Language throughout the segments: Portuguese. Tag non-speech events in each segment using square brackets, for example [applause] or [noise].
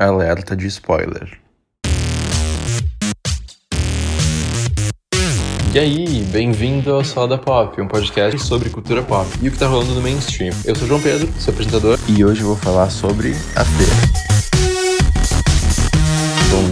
Alerta de spoiler. E aí, bem-vindo ao Salada Pop, um podcast sobre cultura pop e o que tá rolando no mainstream. Eu sou João Pedro, seu apresentador, e hoje vou falar sobre a feira.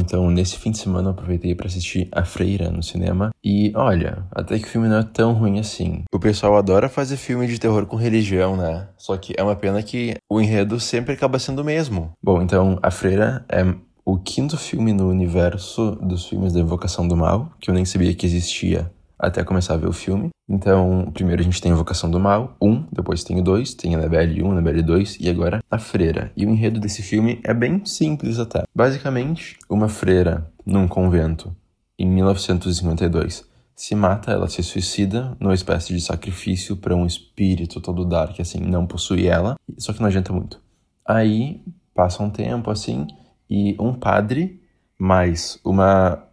Então, nesse fim de semana eu aproveitei para assistir A Freira no cinema e, olha, até que o filme não é tão ruim assim. O pessoal adora fazer filme de terror com religião, né? Só que é uma pena que o enredo sempre acaba sendo o mesmo. Bom, então, A Freira é o quinto filme no universo dos filmes da Invocação do Mal, que eu nem sabia que existia até começar a ver o filme. Então, primeiro a gente tem Invocação do Mal, um, depois tem o dois, tem Annabelle 1, Annabelle 2 e agora a Freira. E o enredo desse filme é bem simples até. Basicamente, uma freira num convento em 1952 se mata, ela se suicida numa espécie de sacrifício para um espírito todo dark, assim, não possui ela, só que não adianta muito. Aí passa um tempo assim e um padre mais uma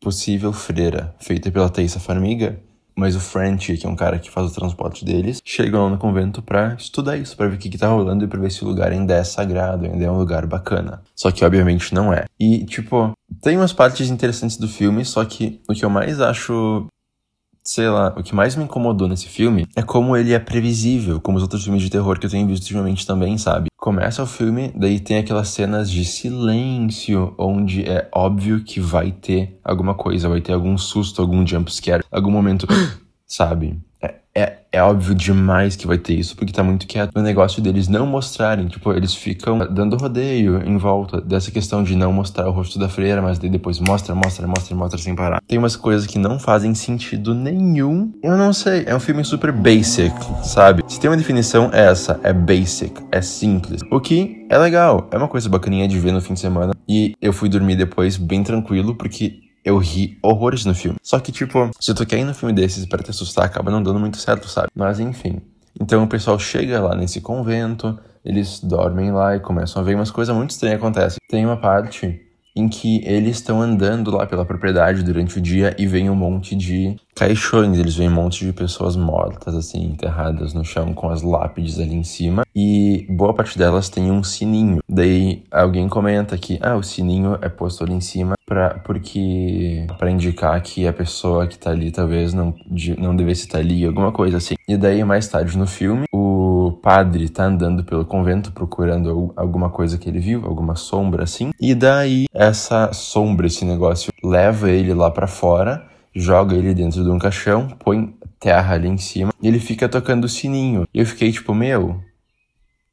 possível freira feita pela Thaisa Farmiga, mas o French, que é um cara que faz o transporte deles, chegam lá no convento para estudar isso, para ver o que, que tá rolando e pra ver se o lugar ainda é sagrado, ainda é um lugar bacana. Só que obviamente não é. E, tipo, tem umas partes interessantes do filme, só que o que eu mais acho sei lá, o que mais me incomodou nesse filme é como ele é previsível, como os outros filmes de terror que eu tenho visto ultimamente também, sabe? Começa o filme, daí tem aquelas cenas de silêncio, onde é óbvio que vai ter alguma coisa, vai ter algum susto, algum jumpscare, algum momento, [gasps] sabe? É, óbvio demais que vai ter isso, porque tá muito quieto. O negócio deles não mostrarem, tipo, eles ficam dando rodeio em volta dessa questão de não mostrar o rosto da freira, mas daí depois mostra, mostra, mostra, mostra sem parar. Tem umas coisas que não fazem sentido nenhum. Eu não sei, é um filme super basic, sabe? Se tem uma definição, é essa, é basic, é simples. O que é legal, é uma coisa bacaninha de ver no fim de semana. E eu fui dormir depois bem tranquilo, porque eu ri horrores no filme. Só que, tipo, se tu quer ir no filme desses para te assustar, acaba não dando muito certo, sabe? Mas enfim. Então o pessoal chega lá nesse convento, eles dormem lá e começam a ver umas coisas muito estranhas acontecem. Tem uma parte em que eles estão andando lá pela propriedade durante o dia e vem um monte de caixões, eles veem um monte de pessoas mortas, assim, enterradas no chão com as lápides ali em cima, e boa parte delas tem um sininho. Daí alguém comenta que, ah, o sininho é posto ali em cima pra, porque para indicar que a pessoa que tá ali talvez não, de, não devesse estar ali, alguma coisa assim. E daí mais tarde no filme, padre tá andando pelo convento procurando alguma coisa que ele viu, alguma sombra assim. E daí essa sombra, esse negócio, leva ele lá para fora, joga ele dentro de um caixão, põe terra ali em cima e ele fica tocando o sininho. E eu fiquei tipo, meu,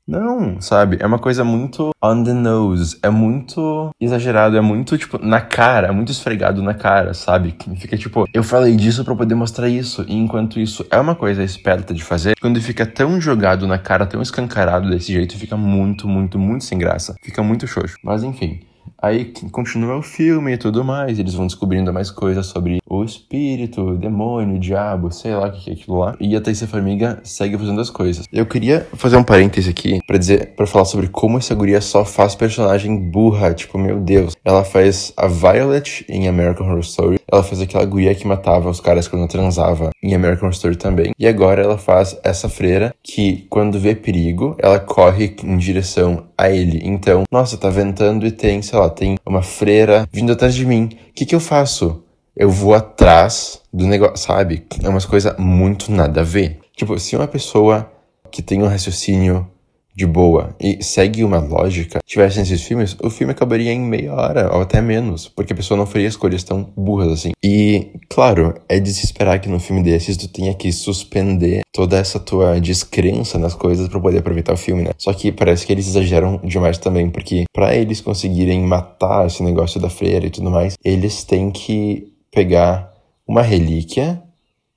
não, sabe? É uma coisa muito on the nose. É muito exagerado, é muito, tipo, na cara, é muito esfregado na cara, sabe? Fica tipo, eu falei disso para poder mostrar isso. E enquanto isso é uma coisa esperta de fazer, quando fica tão jogado na cara, tão escancarado desse jeito, fica muito, muito, muito sem graça. Fica muito xoxo. Mas enfim. Aí continua o filme e tudo mais, eles vão descobrindo mais coisas sobre o espírito, o demônio, o diabo, sei lá o que é aquilo lá. E a Thaisa Formiga segue fazendo as coisas. Eu queria fazer um parêntese aqui para dizer, para falar sobre como essa guria só faz personagem burra, tipo, meu Deus. Ela faz a Violet em American Horror Story, ela faz aquela guria que matava os caras quando transava em American Horror Story também. E agora ela faz essa freira que, quando vê perigo, ela corre em direção a ele. Então, nossa, tá ventando e tem, sei lá, tem uma freira vindo atrás de mim. O que que eu faço? Eu vou atrás do negócio, sabe? É umas coisas muito nada a ver. Tipo, se uma pessoa que tem um raciocínio de boa e segue uma lógica, tivessem esses filmes, o filme acabaria em meia hora ou até menos, porque a pessoa não faria escolhas tão burras assim. E, claro, é de se esperar que no filme desses tu tenha que suspender toda essa tua descrença nas coisas para poder aproveitar o filme, né? Só que parece que eles exageram demais também, porque para eles conseguirem matar esse negócio da freira e tudo mais, eles têm que pegar uma relíquia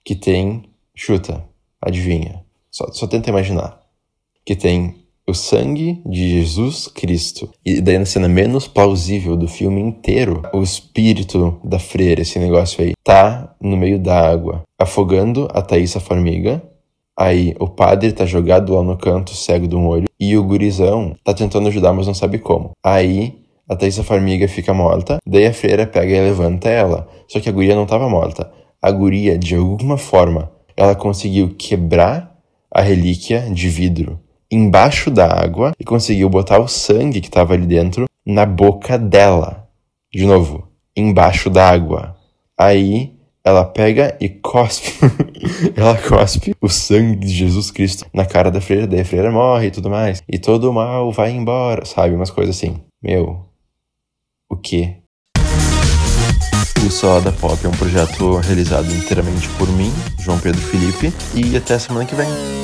que tem, chuta, adivinha, só, só tenta imaginar, que tem o sangue de Jesus Cristo. E daí na cena menos plausível do filme inteiro, o espírito da freira, esse negócio aí, tá no meio da água, afogando a Thaísa Formiga. Aí o padre tá jogado lá no canto, cego de um olho, e o gurizão tá tentando ajudar, mas não sabe como. Aí a Thaísa Formiga fica morta, daí a freira pega e levanta ela. Só que a guria não tava morta. A guria, de alguma forma, ela conseguiu quebrar a relíquia de vidro embaixo da água e conseguiu botar o sangue que estava ali dentro na boca dela. De novo, embaixo d'água. Aí ela pega e cospe. [laughs] ela cospe o sangue de Jesus Cristo na cara da freira, daí a freira morre e tudo mais. E todo o mal vai embora, sabe? Umas coisas assim. Meu, o quê? O Salada Pop é um projeto realizado inteiramente por mim, João Pedro Felipe, e até semana que vem.